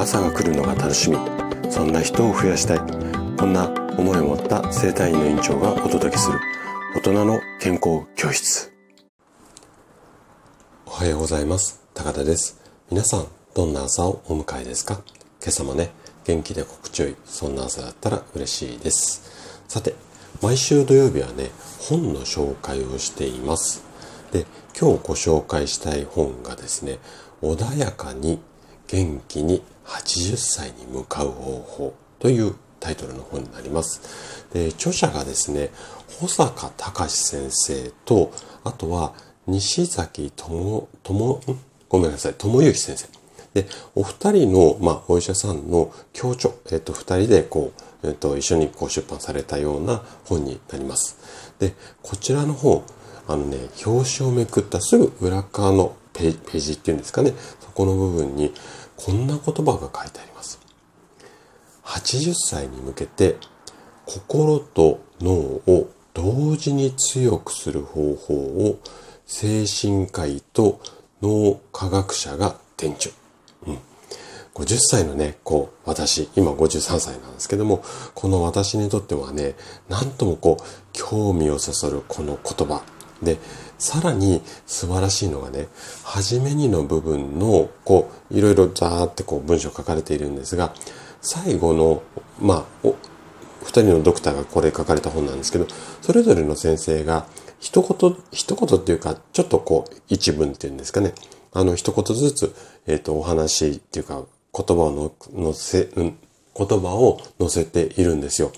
朝が来るのが楽しみ。そんな人を増やしたい。こんな思いを持った生体院の院長がお届けする。大人の健康教室。おはようございます。高田です。皆さんどんな朝をお迎えですか？今朝もね元気で心地よいそんな朝だったら嬉しいです。さて毎週土曜日はね本の紹介をしています。で今日ご紹介したい本がですね穏やかに元気に80歳に向かう方法というタイトルの本になります。で著者がですね、保坂隆先生と、あとは西崎智、智、ごめんなさい、智之先生。で、お二人の、まあ、お医者さんの協調、えっと、二人でこう、えっと、一緒にこう出版されたような本になります。で、こちらの本、あのね、表紙をめくったすぐ裏側のページっていうんですかね、そこの部分にこんな言葉が書いてあります。80歳に向けて心と脳を同時に強くする方法を精神科医と脳科学者が伝授。うん。50歳のね、こう、私、今53歳なんですけども、この私にとってはね、なんともこう、興味をそそるこの言葉。で、さらに素晴らしいのがね、初めにの部分の、こう、いろいろザーってこう文章書かれているんですが、最後の、まあ、お二人のドクターがこれ書かれた本なんですけど、それぞれの先生が、一言、一言っていうか、ちょっとこう、一文っていうんですかね。あの、一言ずつ、えっ、ー、と、お話っていうか、言葉をのせ、うん、言葉を載せているんですよ。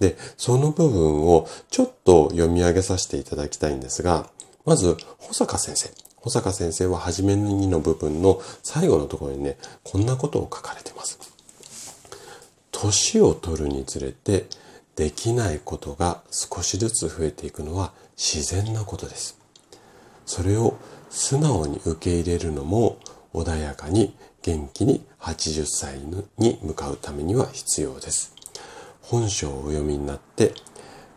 で、その部分をちょっと読み上げさせていただきたいんですが、まず、保坂先生。保坂先生は初めの部分の最後のところにね、こんなことを書かれてます。年を取るにつれてできないことが少しずつ増えていくのは自然なことです。それを素直に受け入れるのも穏やかに元気に80歳に向かうためには必要です。本書をお読みになって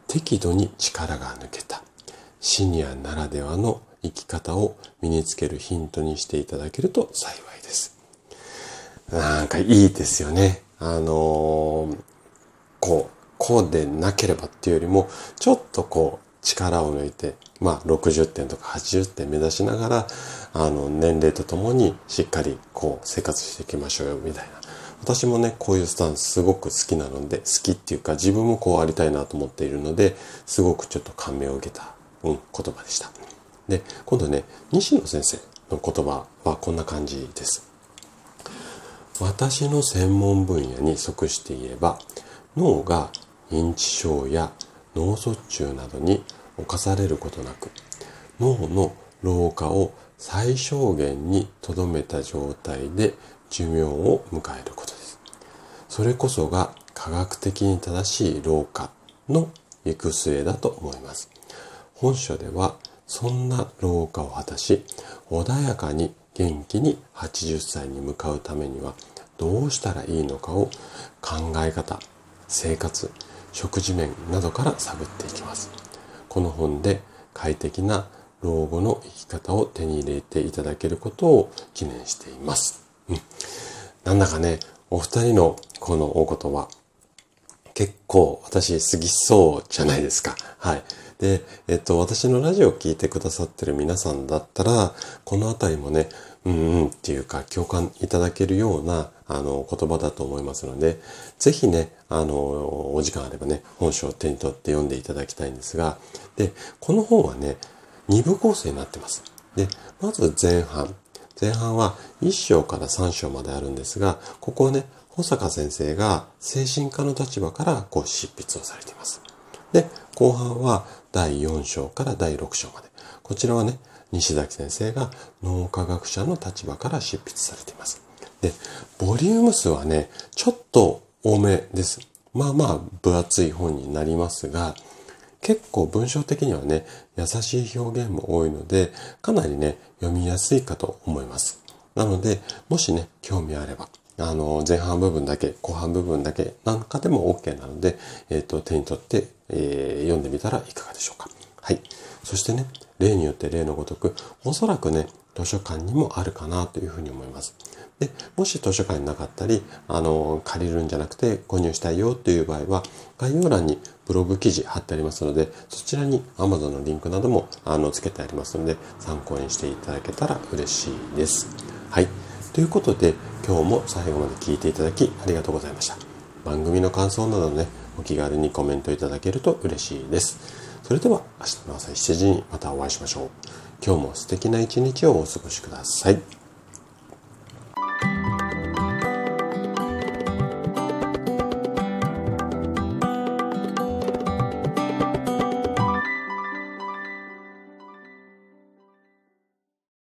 適度に力が抜けたシニアならではの生き方を身につけるヒントにしていただけると幸いです。なんかいいですよね。あのー、こう、こうでなければっていうよりも、ちょっとこう、力を抜いて、まあ、60点とか80点目指しながら、あの、年齢とともにしっかりこう、生活していきましょうよ、みたいな。私もね、こういうスタンスすごく好きなので、好きっていうか自分もこうありたいなと思っているので、すごくちょっと感銘を受けた、うん、言葉でした。で、今度ね、西野先生の言葉はこんな感じです。私の専門分野に即して言えば脳が認知症や脳卒中などに侵されることなく脳の老化を最小限にとどめた状態で寿命を迎えることです。それこそが科学的に正しい老化の行く末だと思います。本書ではそんな老化を果たし穏やかに元気に80歳に向かうためにはどうしたらいいのかを考え方、生活、食事面などから探っていきます。この本で快適な老後の生き方を手に入れていただけることを記念しています。うん。なんだかね、お二人のこのお言葉、結構私好きそうじゃないですか。はい。で、えっと、私のラジオを聴いてくださってる皆さんだったら、このあたりもね、うんうんっていうか共感いただけるようなあの言葉だと思いますので、ぜひね、あの、お時間あればね、本書を手に取って読んでいただきたいんですが、で、この本はね、2部構成になってます。で、まず前半。前半は1章から3章まであるんですが、ここはね、保坂先生が精神科の立場からこう執筆をされています。で、後半は第4章から第6章まで。こちらはね、西崎先生が脳科学者の立場から執筆されています。で、ボリューム数はね、ちょっと多めです。まあまあ分厚い本になりますが、結構文章的にはね、優しい表現も多いので、かなりね、読みやすいかと思います。なので、もしね、興味あれば、あの、前半部分だけ、後半部分だけなんかでも OK なので、えっ、ー、と、手に取って、えー、読んでみたらいかがでしょうか。はい。そしてね、例によって例のごとく、おそらくね、図書館にもあるかなというふうに思います。で、もし図書館になかったり、あの、借りるんじゃなくて購入したいよという場合は、概要欄にブログ記事貼ってありますので、そちらに Amazon のリンクなども、あの、つけてありますので、参考にしていただけたら嬉しいです。はい。ということで、今日も最後まで聞いていただきありがとうございました。番組の感想などね、お気軽にコメントいただけると嬉しいです。それでは明日の朝7時にまたお会いしましょう。今日も素敵な一日をお過ごしください。